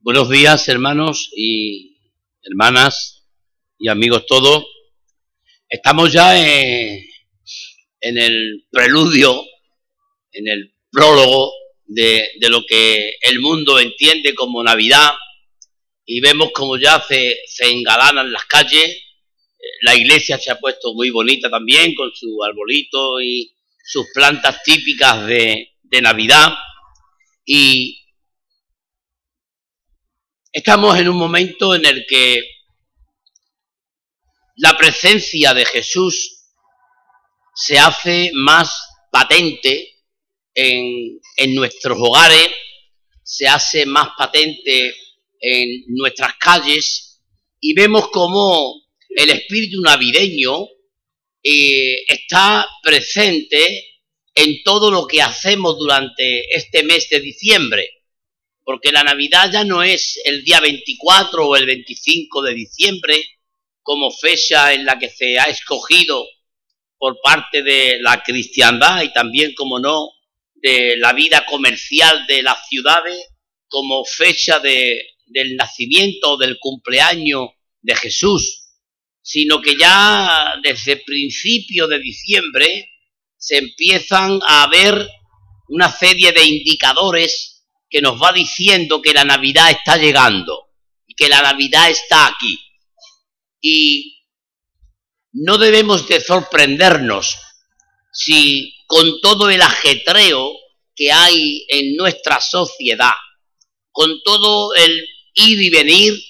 Buenos días, hermanos y hermanas y amigos todos. Estamos ya en, el preludio, en el prólogo de, lo que el mundo entiende como Navidad y vemos como ya se, engalanan las calles. La iglesia se ha puesto muy bonita también con su arbolito y sus plantas típicas de Navidad. Y, Estamos en un momento en el que la presencia de Jesús se hace más patente en, nuestros hogares, se hace más patente en nuestras calles y vemos como el espíritu navideño eh, está presente en todo lo que hacemos durante este mes de diciembre porque la Navidad ya no es el día 24 o el 25 de diciembre como fecha en la que se ha escogido por parte de la cristiandad y también, como no, de la vida comercial de las ciudades como fecha de, del nacimiento o del cumpleaños de Jesús, sino que ya desde principio de diciembre se empiezan a ver una serie de indicadores que nos va diciendo que la Navidad está llegando y que la Navidad está aquí. Y no debemos de sorprendernos si con todo el ajetreo que hay en nuestra sociedad, con todo el ir y venir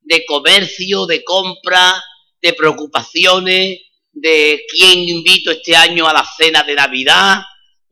de comercio, de compra, de preocupaciones, de quién invito este año a la cena de Navidad,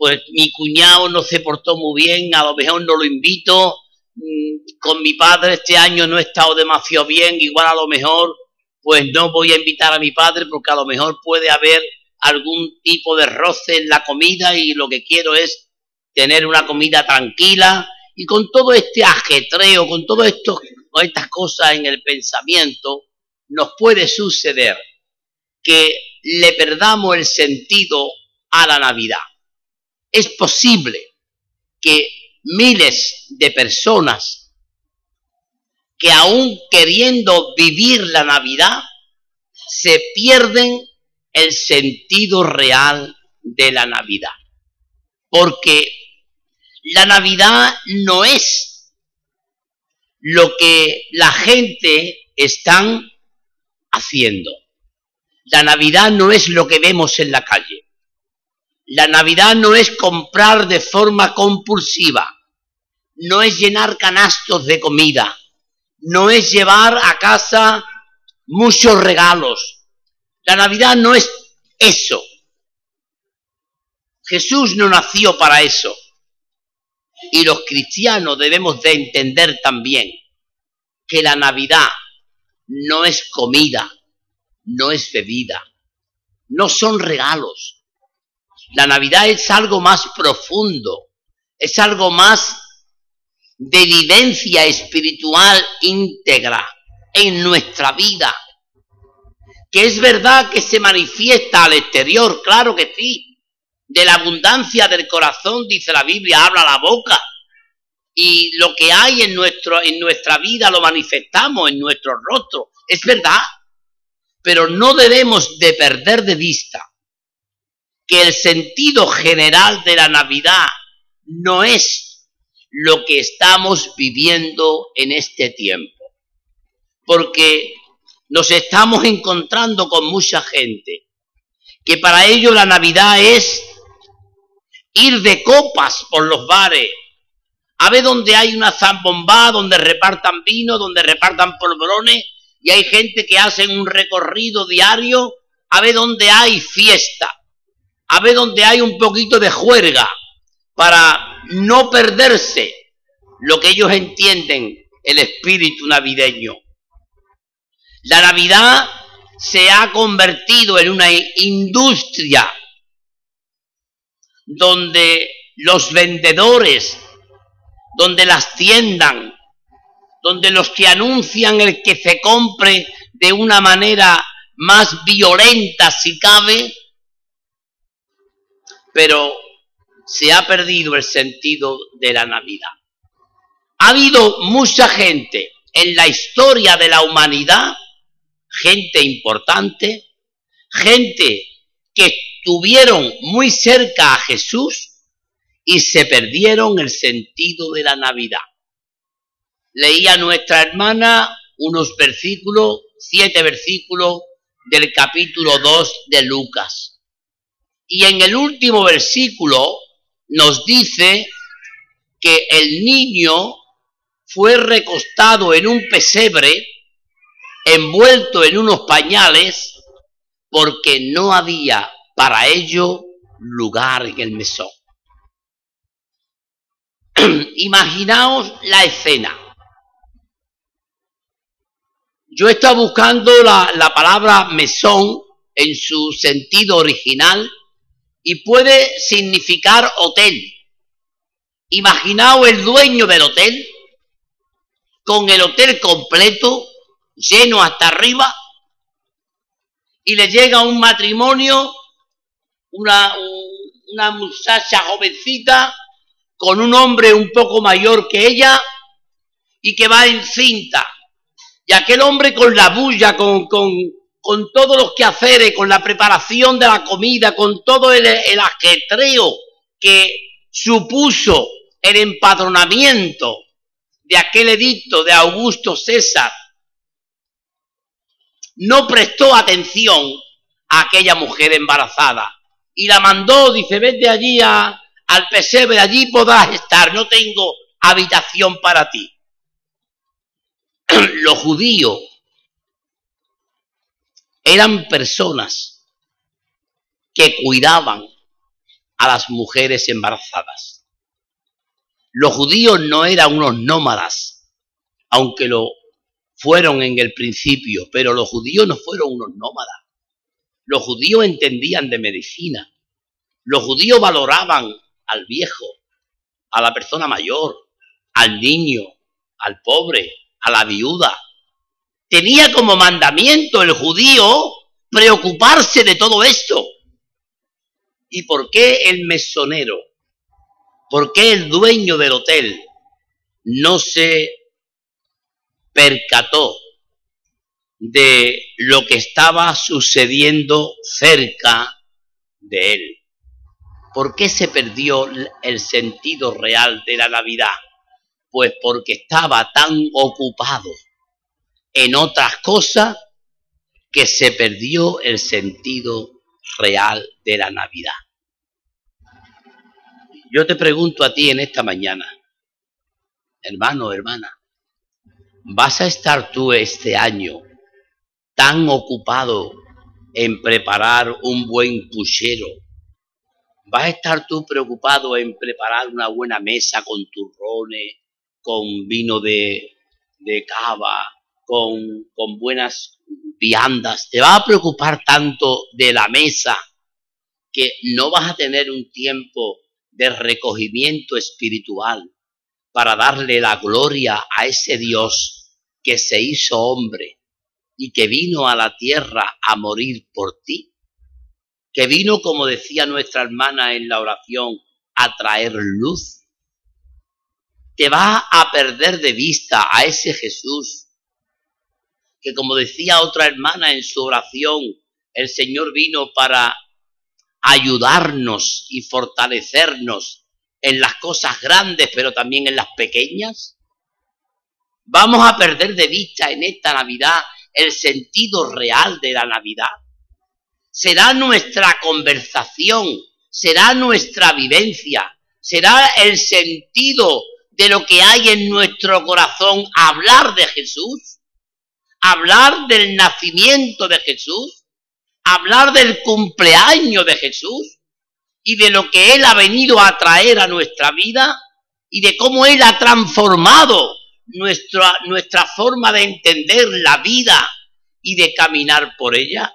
pues mi cuñado no se portó muy bien, a lo mejor no lo invito, mm, con mi padre este año no he estado demasiado bien, igual a lo mejor pues no voy a invitar a mi padre porque a lo mejor puede haber algún tipo de roce en la comida y lo que quiero es tener una comida tranquila. Y con todo este ajetreo, con todo esto, con estas cosas en el pensamiento, nos puede suceder que le perdamos el sentido a la Navidad es posible que miles de personas que aún queriendo vivir la Navidad, se pierden el sentido real de la Navidad. Porque la Navidad no es lo que la gente están haciendo. La Navidad no es lo que vemos en la calle. La Navidad no es comprar de forma compulsiva, no es llenar canastos de comida, no es llevar a casa muchos regalos. La Navidad no es eso. Jesús no nació para eso. Y los cristianos debemos de entender también que la Navidad no es comida, no es bebida, no son regalos, la Navidad es algo más profundo, es algo más de vivencia espiritual íntegra en nuestra vida. Que es verdad que se manifiesta al exterior, claro que sí. De la abundancia del corazón, dice la Biblia, habla la boca. Y lo que hay en, nuestro, en nuestra vida lo manifestamos en nuestro rostro. Es verdad. Pero no debemos de perder de vista que el sentido general de la Navidad no es lo que estamos viviendo en este tiempo. Porque nos estamos encontrando con mucha gente que para ello la Navidad es ir de copas por los bares, a ver donde hay una zambomba, donde repartan vino, donde repartan polvorones, y hay gente que hace un recorrido diario, a ver donde hay fiesta a ver donde hay un poquito de juerga para no perderse lo que ellos entienden el espíritu navideño. La Navidad se ha convertido en una industria donde los vendedores, donde las tiendas, donde los que anuncian el que se compre de una manera más violenta si cabe, pero se ha perdido el sentido de la Navidad. Ha habido mucha gente en la historia de la humanidad, gente importante, gente que estuvieron muy cerca a Jesús y se perdieron el sentido de la Navidad. Leía nuestra hermana unos versículos, siete versículos del capítulo 2 de Lucas. Y en el último versículo nos dice que el niño fue recostado en un pesebre, envuelto en unos pañales, porque no había para ello lugar en el mesón. Imaginaos la escena. Yo he estado buscando la, la palabra mesón en su sentido original y puede significar hotel. Imaginaos el dueño del hotel con el hotel completo, lleno hasta arriba, y le llega un matrimonio, una, una muchacha jovencita, con un hombre un poco mayor que ella, y que va en cinta. Y aquel hombre con la bulla, con, con, con todos los quehaceres, con la preparación de la comida, con todo el, ajetreo que supuso el empadronamiento de aquel edicto de Augusto César, no prestó atención a aquella mujer embarazada y la mandó, dice, vete allí al pesebre, allí podrás estar, no tengo habitación para ti. Los judíos eran personas que cuidaban a las mujeres embarazadas. Los judíos no eran unos nómadas, aunque lo fueron en el principio, pero los judíos no fueron unos nómadas. Los judíos entendían de medicina. Los judíos valoraban al viejo, a la persona mayor, al niño, al pobre, a la viuda. Tenía como mandamiento el judío preocuparse de todo esto. ¿Y por qué el mesonero ¿Por qué el dueño del hotel no se percató de lo que estaba sucediendo cerca de él? ¿Por qué se perdió el sentido real de la Navidad? Pues porque estaba tan ocupado en otras cosas que se perdió el sentido real de la Navidad. Yo te pregunto a ti en esta mañana, hermano, hermana, ¿vas a estar tú este año tan ocupado en preparar un buen puchero? ¿Vas a estar tú preocupado en preparar una buena mesa con turrones, con vino de, de cava, con, con buenas viandas? ¿Te va a preocupar tanto de la mesa que no vas a tener un tiempo de recogimiento espiritual para darle la gloria a ese Dios que se hizo hombre y que vino a la tierra a morir por ti, que vino, como decía nuestra hermana en la oración, a traer luz. Te va a perder de vista a ese Jesús que, como decía otra hermana en su oración, el Señor vino para ayudarnos y fortalecernos en las cosas grandes, pero también en las pequeñas? ¿Vamos a perder de vista en esta Navidad el sentido real de la Navidad? ¿Será nuestra conversación? ¿Será nuestra vivencia? ¿Será el sentido de lo que hay en nuestro corazón hablar de Jesús? ¿Hablar del nacimiento de Jesús? hablar del cumpleaños de Jesús y de lo que Él ha venido a traer a nuestra vida y de cómo Él ha transformado nuestra, nuestra forma de entender la vida y de caminar por ella.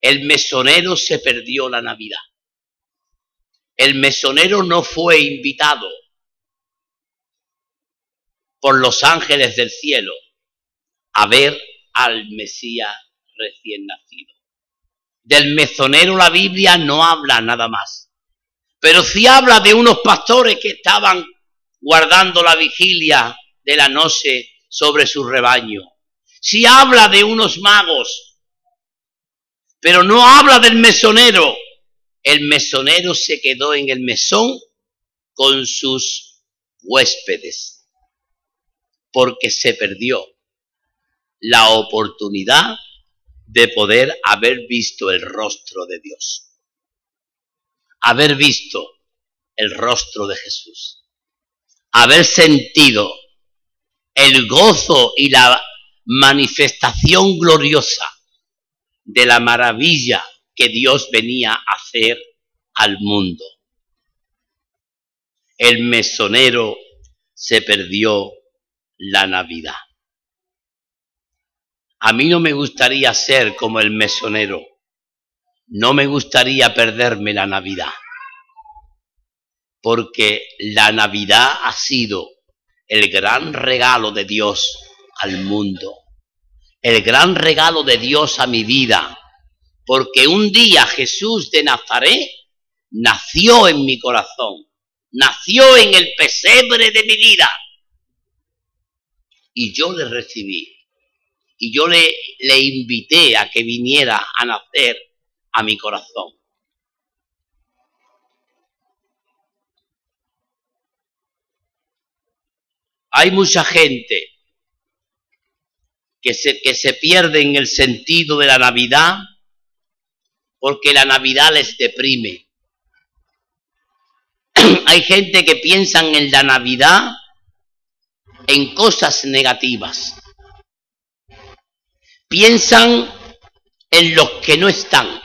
El mesonero se perdió la Navidad. El mesonero no fue invitado por los ángeles del cielo a ver al Mesías recién nacido. Del mesonero la Biblia no habla nada más, pero sí habla de unos pastores que estaban guardando la vigilia de la noche sobre su rebaño. Si habla de unos magos, pero no habla del mesonero, el mesonero se quedó en el mesón con sus huéspedes, porque se perdió la oportunidad de poder haber visto el rostro de Dios, haber visto el rostro de Jesús, haber sentido el gozo y la manifestación gloriosa de la maravilla que Dios venía a hacer al mundo. El mesonero se perdió la Navidad. A mí no me gustaría ser como el mesonero. No me gustaría perderme la Navidad. Porque la Navidad ha sido el gran regalo de Dios al mundo. El gran regalo de Dios a mi vida. Porque un día Jesús de Nazaret nació en mi corazón. Nació en el pesebre de mi vida. Y yo le recibí y yo le, le invité a que viniera a nacer a mi corazón. Hay mucha gente que se, que se pierde en el sentido de la Navidad porque la Navidad les deprime. Hay gente que piensa en la Navidad en cosas negativas. Piensan en los que no están.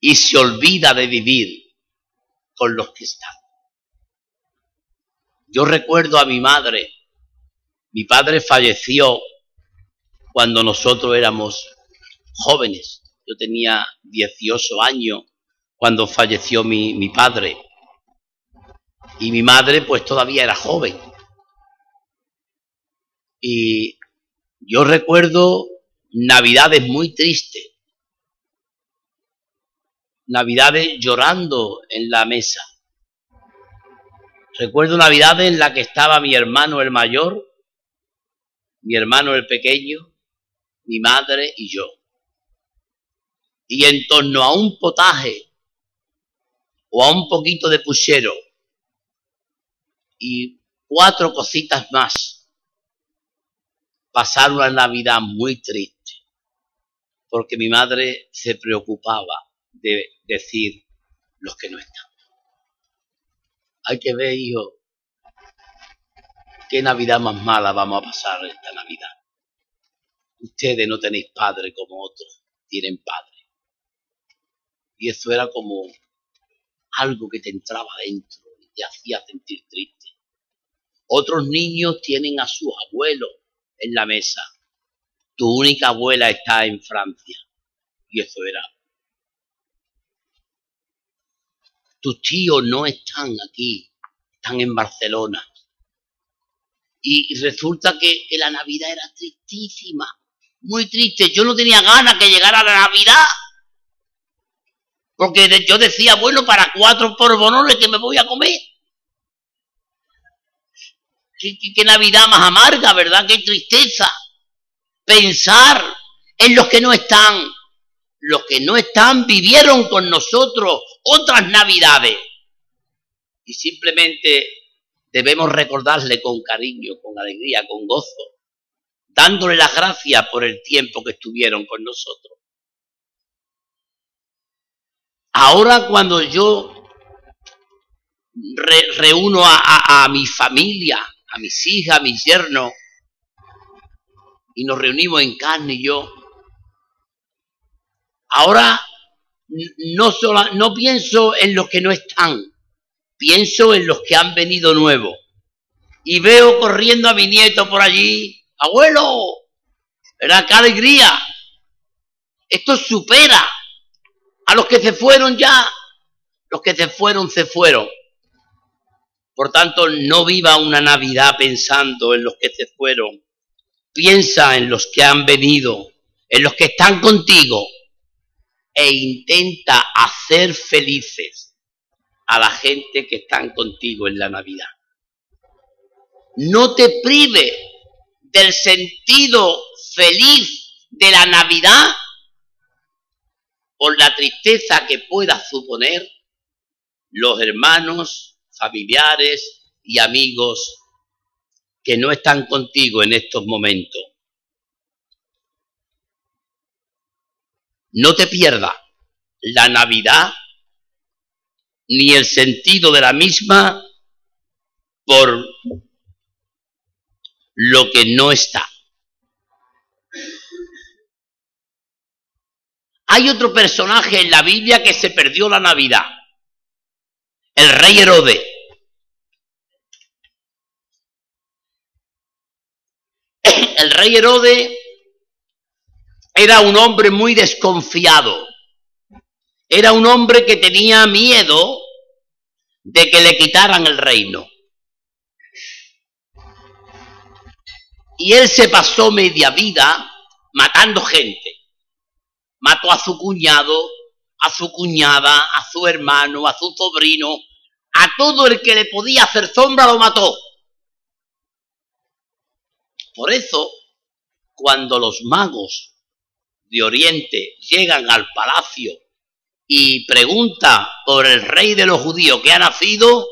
Y se olvida de vivir con los que están. Yo recuerdo a mi madre, mi padre falleció cuando nosotros éramos jóvenes, yo tenía 18 años cuando falleció mi, mi padre y mi madre pues todavía era joven y yo recuerdo navidades muy tristes, navidades llorando en la mesa. Recuerdo navidades en la que estaba mi hermano el mayor, mi hermano el pequeño, mi madre y yo. Y en torno a un potaje o a un poquito de puchero y cuatro cositas más pasar una Navidad muy triste, porque mi madre se preocupaba de decir los que no están. Hay que ver, hijo, qué Navidad más mala vamos a pasar esta Navidad. Ustedes no tenéis padre como otros, tienen padre. Y eso era como algo que te entraba dentro y te hacía sentir triste. Otros niños tienen a sus abuelos en la mesa. Tu única abuela está en Francia. Y eso era. Tus tíos no están aquí, están en Barcelona. Y resulta que, la Navidad era tristísima, muy triste. Yo no tenía ganas que llegara la Navidad. Porque yo decía, bueno, para cuatro porbonones que me voy a comer. Qué, Navidad más amarga, ¿verdad? Qué tristeza. Pensar en los que no están. Los que no están vivieron con nosotros otras Navidades. Y simplemente debemos recordarle con cariño, con alegría, con gozo, dándole las gracias por el tiempo que estuvieron con nosotros. Ahora cuando yo reúno a, mi familia, a mis hijas, a mis yernos, y nos reunimos en carne y yo. Ahora no, solo, no pienso en los que no están, pienso en los que han venido nuevos. Y veo corriendo a mi nieto por allí, abuelo, ¿verdad? ¡Qué alegría! Esto supera a los que se fueron ya. Los que se fueron, se fueron. Por tanto, no viva una Navidad pensando en los que se fueron. Piensa en los que han venido, en los que están contigo e intenta hacer felices a la gente que están contigo en la Navidad. No te prive del sentido feliz de la Navidad por la tristeza que pueda suponer los hermanos, familiares y amigos que no están contigo en estos momentos. No te pierdas la Navidad ni el sentido de la misma por lo que no está. Hay otro personaje en la Biblia que se perdió la Navidad, el rey Herodes. El rey Herodes era un hombre muy desconfiado. Era un hombre que tenía miedo de que le quitaran el reino. Y él se pasó media vida matando gente. Mató a su cuñado, a su cuñada, a su hermano, a su sobrino, a todo el que le podía hacer sombra lo mató. Por eso, cuando los magos de Oriente llegan al palacio y pregunta por el rey de los judíos que ha nacido,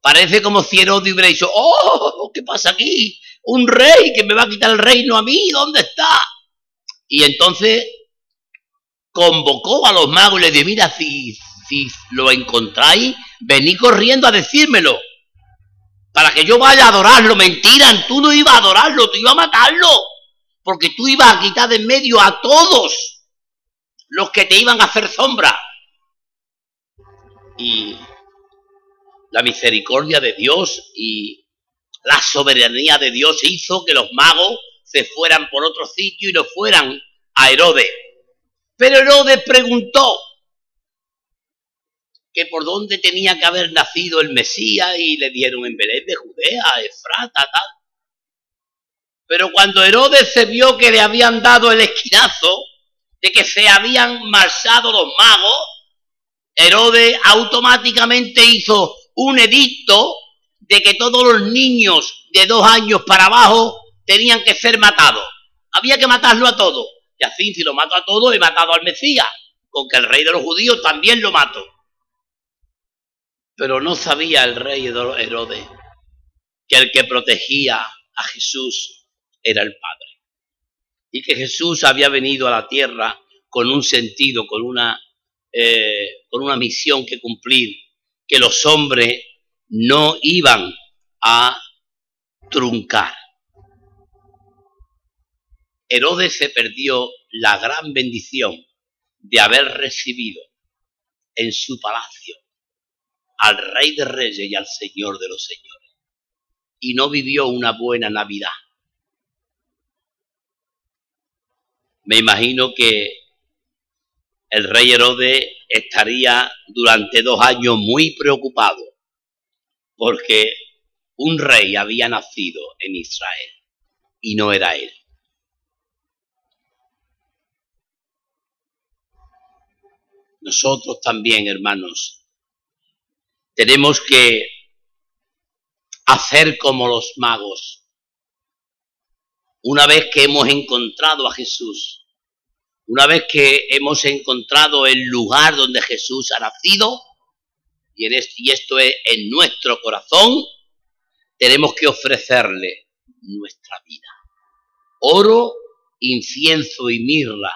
parece como si Herodes hubiera dicho, oh, ¿qué pasa aquí? Un rey que me va a quitar el reino a mí, ¿dónde está? Y entonces convocó a los magos y les dijo, mira, si, si lo encontráis, venid corriendo a decírmelo, para que yo vaya a adorarlo. Mentira, tú no ibas a adorarlo, tú ibas a matarlo, porque tú ibas a quitar de en medio a todos los que te iban a hacer sombra. Y la misericordia de Dios y la soberanía de Dios hizo que los magos se fueran por otro sitio y no fueran a Herodes. Pero Herodes preguntó que por dónde tenía que haber nacido el Mesías y le dieron en Belén de Judea, Efrata, tal. Pero cuando Herodes se vio que le habían dado el esquinazo, de que se habían marchado los magos, Herodes automáticamente hizo un edicto de que todos los niños de dos años para abajo tenían que ser matados. Había que matarlo a todos. Y así, si lo mato a todos, he matado al Mesías, con que el rey de los judíos también lo mato. Pero no sabía el rey Herodes que el que protegía a Jesús era el Padre y que Jesús había venido a la tierra con un sentido, con una, eh, con una misión que cumplir, que los hombres no iban a truncar. Herodes se perdió la gran bendición de haber recibido en su palacio al Rey de Reyes y al Señor de los Señores. Y no vivió una buena Navidad. me imagino que el rey Herodes estaría durante dos años muy preocupado porque un rey había nacido en Israel y no era él. Nosotros también, hermanos, tenemos que hacer como los magos una vez que hemos encontrado a Jesús, una vez que hemos encontrado el lugar donde Jesús ha nacido, y, esto es en nuestro corazón, tenemos que ofrecerle nuestra vida. Oro, incienso y mirra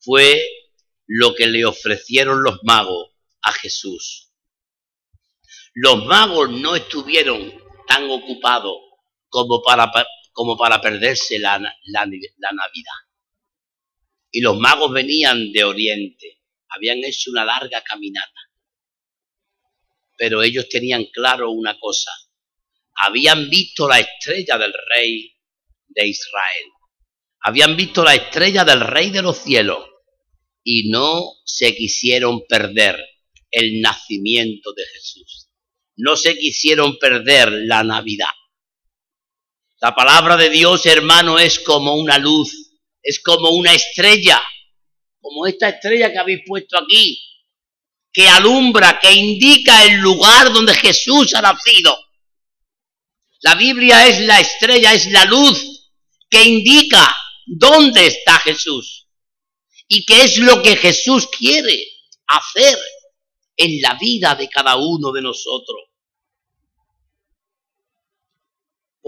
fue lo que le ofrecieron los magos a Jesús. Los magos no estuvieron tan ocupados como para como para perderse la, Navidad. Y los magos venían de Oriente, habían hecho una larga caminata. Pero ellos tenían claro una cosa, habían visto la estrella del rey de Israel, habían visto la estrella del rey de los cielos y no se quisieron perder el nacimiento de Jesús. No se quisieron perder la Navidad. La palabra de Dios, hermano, es como una luz, es como una estrella, como esta estrella que habéis puesto aquí. que alumbra, que indica el lugar donde Jesús ha nacido. La Biblia es la estrella, es la luz que indica dónde está Jesús y qué es lo que Jesús quiere hacer en la vida de cada uno de nosotros.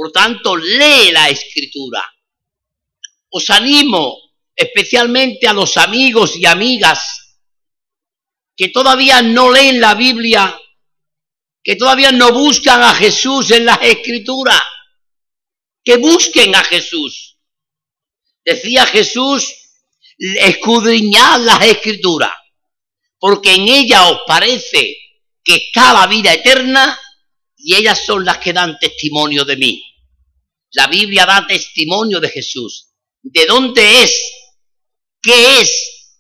Por tanto, lee la escritura. Os animo especialmente a los amigos y amigas que todavía no leen la Biblia, que todavía no buscan a Jesús en las escrituras, que busquen a Jesús. Decía Jesús, escudriñad las escrituras, porque en ellas os parece que está la vida eterna y ellas son las que dan testimonio de mí. La Biblia da testimonio de Jesús. ¿De dónde es? ¿Qué es?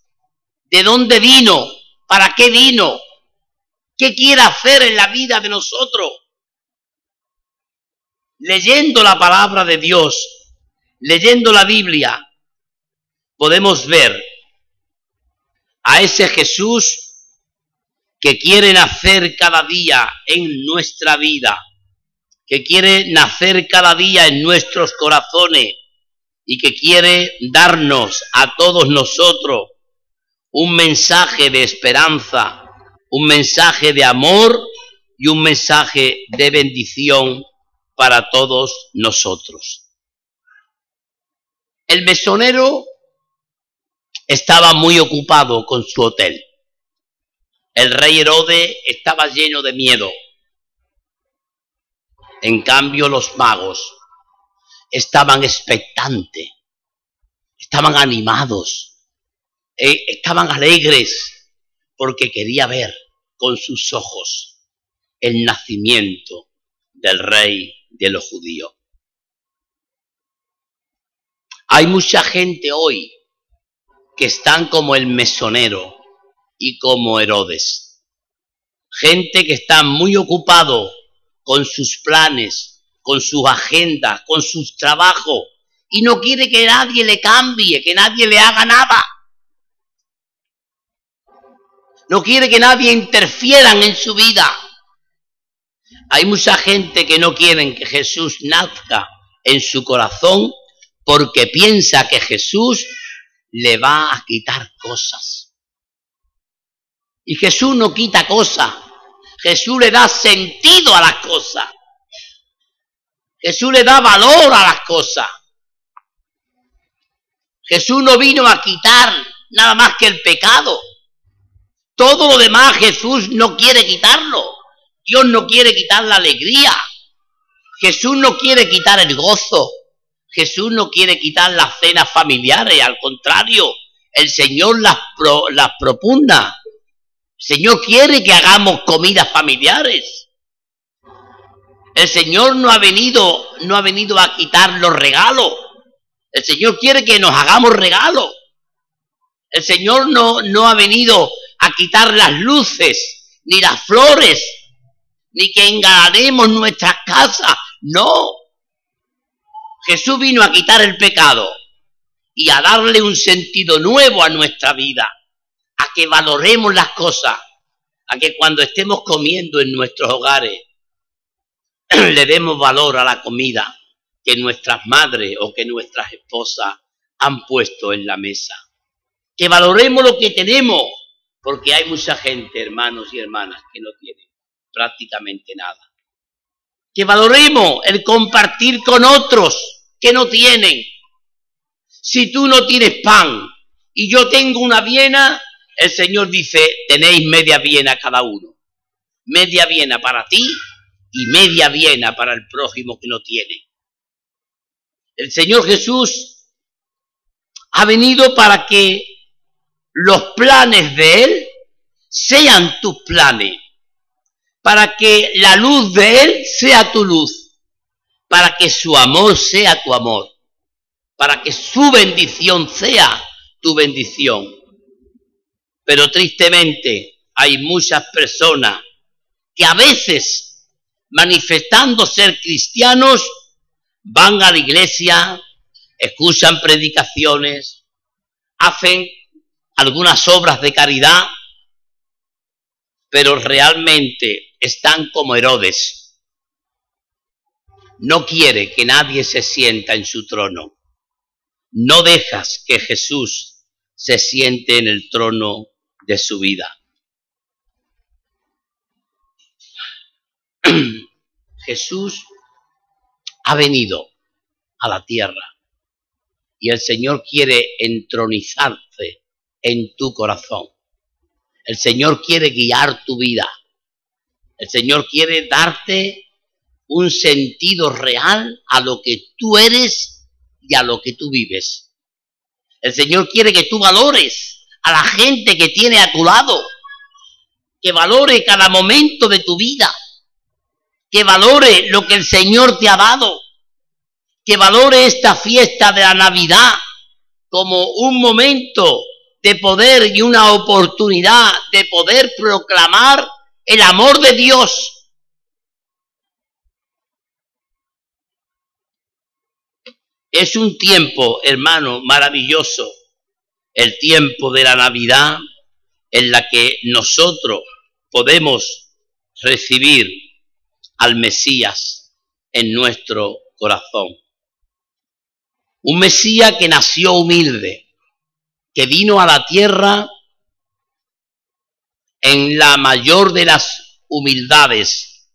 ¿De dónde vino? ¿Para qué vino? ¿Qué quiere hacer en la vida de nosotros? Leyendo la palabra de Dios, leyendo la Biblia, podemos ver a ese Jesús que quiere nacer cada día en nuestra vida, que quiere nacer cada día en nuestros corazones y que quiere darnos a todos nosotros un mensaje de esperanza, un mensaje de amor y un mensaje de bendición para todos nosotros. El mesonero estaba muy ocupado con su hotel. El rey Herodes estaba lleno de miedo. En cambio, los magos estaban expectantes, estaban animados, eh, estaban alegres, porque quería ver con sus ojos el nacimiento del rey de los judíos. Hay mucha gente hoy que están como el mesonero y como Herodes. Gente que está muy ocupado con sus planes, con sus agendas, con sus trabajos y no quiere que nadie le cambie, que nadie le haga nada. No quiere que nadie interfieran en su vida. Hay mucha gente que no quieren que Jesús nazca en su corazón porque piensa que Jesús le va a quitar cosas. Y Jesús no quita cosas. Jesús le da sentido a las cosas. Jesús le da valor a las cosas. Jesús no vino a quitar nada más que el pecado. Todo lo demás Jesús no quiere quitarlo. Dios no quiere quitar la alegría. Jesús no quiere quitar el gozo. Jesús no quiere quitar las cenas familiares, al contrario, el Señor las, propugna. Señor quiere que hagamos comidas familiares. El Señor no ha venido, no ha venido a quitar los regalos. El Señor quiere que nos hagamos regalos. El Señor no, no ha venido a quitar las luces, ni las flores, ni que engalanemos nuestras casas. No. Jesús vino a quitar el pecado y a darle un sentido nuevo a nuestra vida, que valoremos las cosas, a que cuando estemos comiendo en nuestros hogares le demos valor a la comida que nuestras madres o que nuestras esposas han puesto en la mesa. Que valoremos lo que tenemos, porque hay mucha gente, hermanos y hermanas, que no tienen prácticamente nada que valoremos el compartir con otros que no tienen. Si tú no tienes pan y yo tengo una viena, el Señor dice, tenéis media viena cada uno. Media viena para ti y media viena para el prójimo que no tiene. El Señor Jesús ha venido para que los planes de Él sean tus planes para que la luz de Él sea tu luz, para que su amor sea tu amor, para que su bendición sea tu bendición. Pero tristemente hay muchas personas que a veces, manifestando ser cristianos, van a la iglesia, escuchan predicaciones, hacen algunas obras de caridad, pero realmente están como Herodes. No quiere que nadie se sienta en su trono. No dejas que Jesús se siente en el trono de su vida. Jesús ha venido a la tierra y el Señor quiere entronizarse en tu corazón. El Señor quiere guiar tu vida. El Señor quiere darte un sentido real a lo que tú eres y a lo que tú vives. El Señor quiere que tú valores a la gente que tiene a tu lado, que valore cada momento de tu vida, que valore lo que el Señor te ha dado, que valore esta fiesta de la Navidad como un momento de poder y una oportunidad de poder proclamar el amor de Dios. Es un tiempo, hermano, maravilloso, el tiempo de la Navidad en la que nosotros podemos recibir al Mesías en nuestro corazón. Un Mesías que nació humilde, que vino a la tierra en la mayor de las humildades,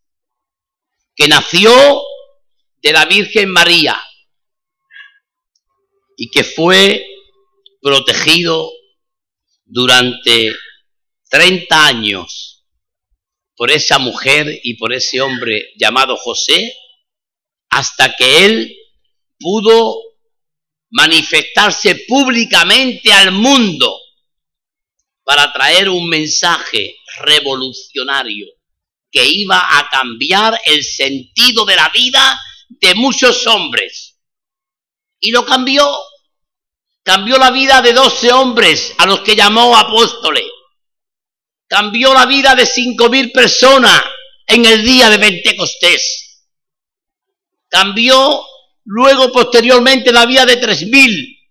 que nació de la Virgen María y que fue protegido durante 30 años por esa mujer y por ese hombre llamado José, hasta que él pudo manifestarse públicamente al mundo para traer un mensaje revolucionario que iba a cambiar el sentido de la vida de muchos hombres. Y lo cambió. Cambió la vida de doce hombres a los que llamó apóstoles. Cambió la vida de cinco mil personas en el día de Pentecostés. Cambió luego posteriormente la vida de 3.000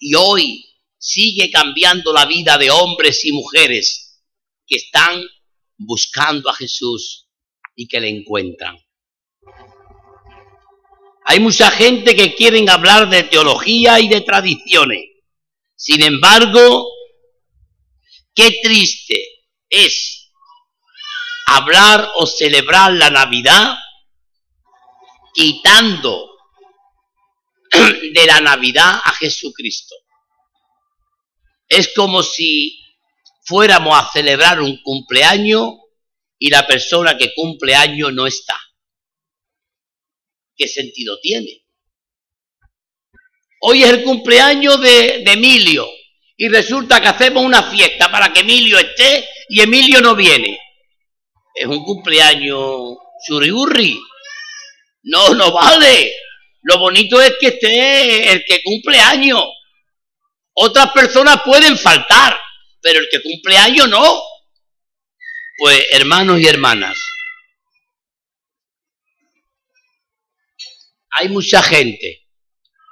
y hoy sigue cambiando la vida de hombres y mujeres que están buscando a Jesús y que le encuentran. Hay mucha gente que quieren hablar de teología y de tradiciones. Sin embargo, qué triste es hablar o celebrar la Navidad quitando de la Navidad a Jesucristo. Es como si fuéramos a celebrar un cumpleaños y la persona que cumple año no está. ¿Qué sentido tiene? Hoy es el cumpleaños de, Emilio y resulta que hacemos una fiesta para que Emilio esté y Emilio no viene. Es un cumpleaños churiburri. No, no vale. Lo bonito es que esté el que cumple años. Otras personas pueden faltar, pero el que cumple años no. Pues hermanos y hermanas, hay mucha gente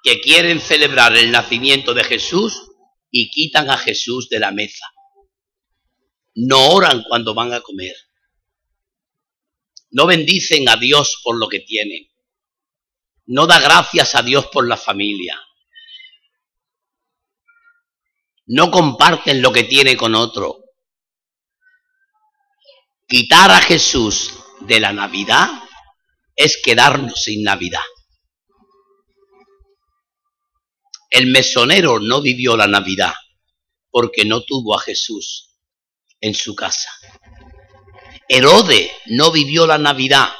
que quieren celebrar el nacimiento de Jesús y quitan a Jesús de la mesa. No oran cuando van a comer. No bendicen a Dios por lo que tienen. No da gracias a Dios por la familia. No comparten lo que tiene con otro. Quitar a Jesús de la Navidad es quedarnos sin Navidad. El mesonero no vivió la Navidad porque no tuvo a Jesús en su casa. Herode no vivió la Navidad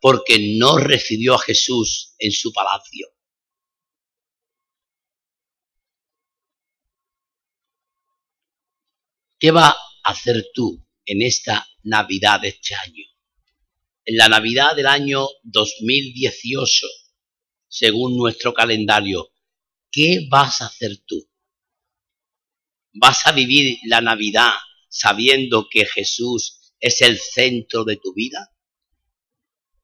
porque no recibió a Jesús en su palacio. ¿Qué va a hacer tú en esta Navidad de este año? En la Navidad del año 2018, según nuestro calendario, ¿qué vas a hacer tú? ¿Vas a vivir la Navidad sabiendo que Jesús es el centro de tu vida?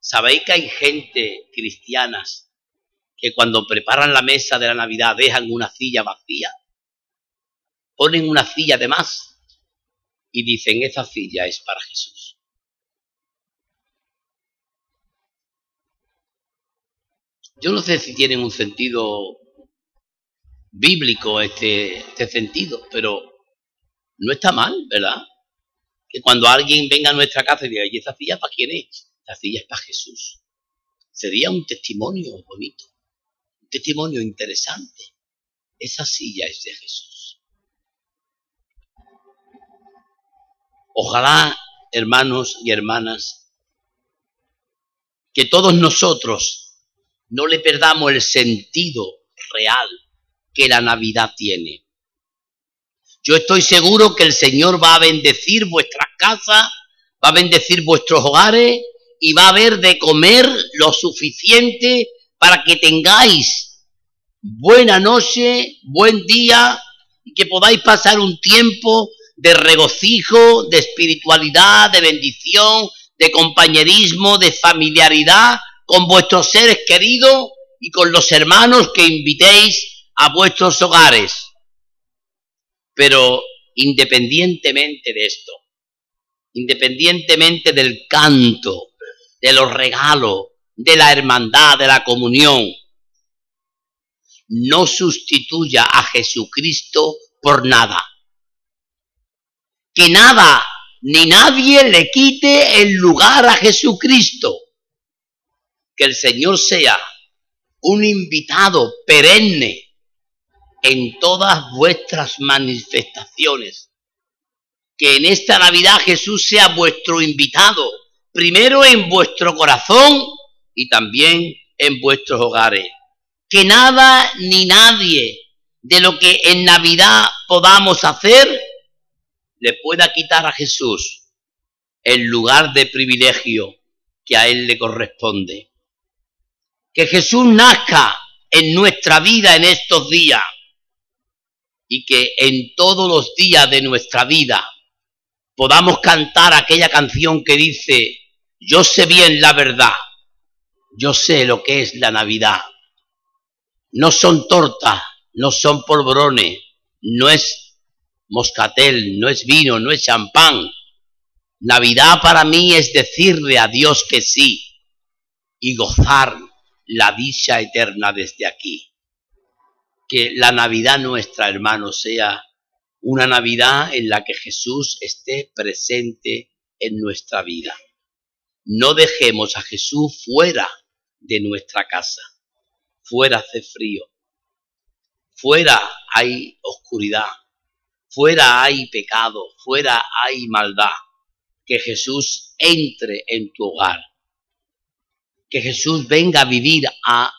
¿Sabéis que hay gente cristianas que cuando preparan la mesa de la Navidad dejan una silla vacía? Ponen una silla de más. y dicen, esa silla es para Jesús. Yo no sé si tienen un sentido bíblico este, este sentido, pero no está mal, ¿verdad? Que cuando alguien venga a nuestra casa y diga, ¿y esa silla para quién es? La silla es para Jesús. Sería un testimonio bonito, un testimonio interesante. Esa silla es de Jesús. Ojalá, hermanos y hermanas, que todos nosotros no le perdamos el sentido real que la Navidad tiene. Yo estoy seguro que el Señor va a bendecir vuestras casas, va a bendecir vuestros hogares y va a haber de comer lo suficiente para que tengáis buena noche, buen día y que podáis pasar un tiempo de regocijo, de espiritualidad, de bendición, de compañerismo, de familiaridad con vuestros seres queridos y con los hermanos que invitéis a vuestros hogares. Pero independientemente de esto, independientemente del canto, de los regalos, de la hermandad, de la comunión, no sustituya a Jesucristo por nada. Que nada ni nadie le quite el lugar a Jesucristo. Que el Señor sea un invitado perenne en todas vuestras manifestaciones. Que en esta Navidad Jesús sea vuestro invitado, primero en vuestro corazón y también en vuestros hogares. Que nada ni nadie de lo que en Navidad podamos hacer le pueda quitar a Jesús el lugar de privilegio que a Él le corresponde. Que Jesús nazca en nuestra vida en estos días y que en todos los días de nuestra vida podamos cantar aquella canción que dice, yo sé bien la verdad, yo sé lo que es la Navidad. No son tortas, no son polvorones, no es moscatel, no es vino, no es champán. Navidad para mí es decirle a Dios que sí y gozar la dicha eterna desde aquí que la Navidad nuestra, hermano, sea una Navidad en la que Jesús esté presente en nuestra vida. No dejemos a Jesús fuera de nuestra casa. Fuera hace frío. Fuera hay oscuridad. Fuera hay pecado. Fuera hay maldad. Que Jesús entre en tu hogar. Que Jesús venga a vivir a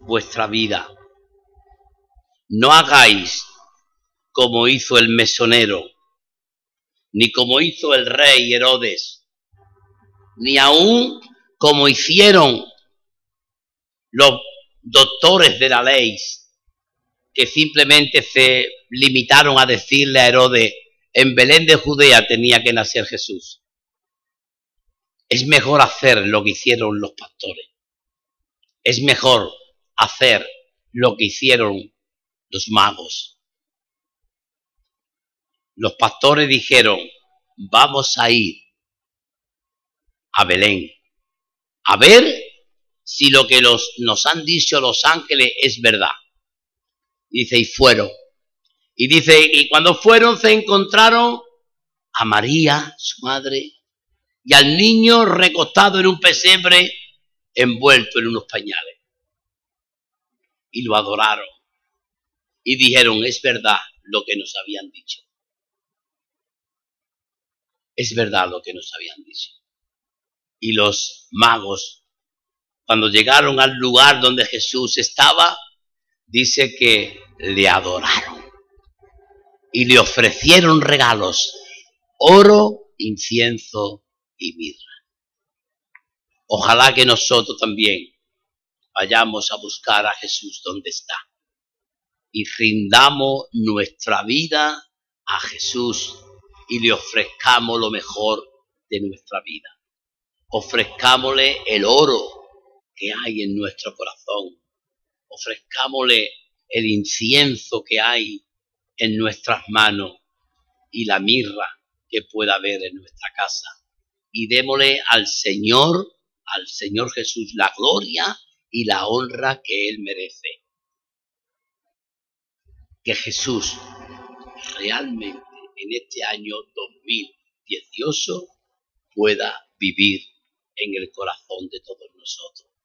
vuestra vida no hagáis como hizo el mesonero, ni como hizo el rey Herodes, ni aún como hicieron los doctores de la ley, que simplemente se limitaron a decirle a Herodes, en Belén de Judea tenía que nacer Jesús. Es mejor hacer lo que hicieron los pastores. Es mejor hacer lo que hicieron los magos. Los pastores dijeron, vamos a ir a Belén a ver si lo que nos han dicho los ángeles es verdad. Dice, y fueron. Y dice, y cuando fueron se encontraron a María, su madre, y al niño recostado en un pesebre envuelto en unos pañales. Y lo adoraron y dijeron, es verdad lo que nos habían dicho. Es verdad lo que nos habían dicho. Y los magos, cuando llegaron al lugar donde Jesús estaba, dice que le adoraron y le ofrecieron regalos, oro, incienso y mirra. Ojalá que nosotros también vayamos a buscar a Jesús donde está y rindamos nuestra vida a Jesús y le ofrezcamos lo mejor de nuestra vida. Ofrezcámosle el oro que hay en nuestro corazón. Ofrezcámosle el incienso que hay en nuestras manos y la mirra que pueda haber en nuestra casa. Y démosle al Señor, al Señor Jesús, la gloria y la honra que Él merece. Que Jesús realmente en este año 2018 pueda vivir en el corazón de todos nosotros.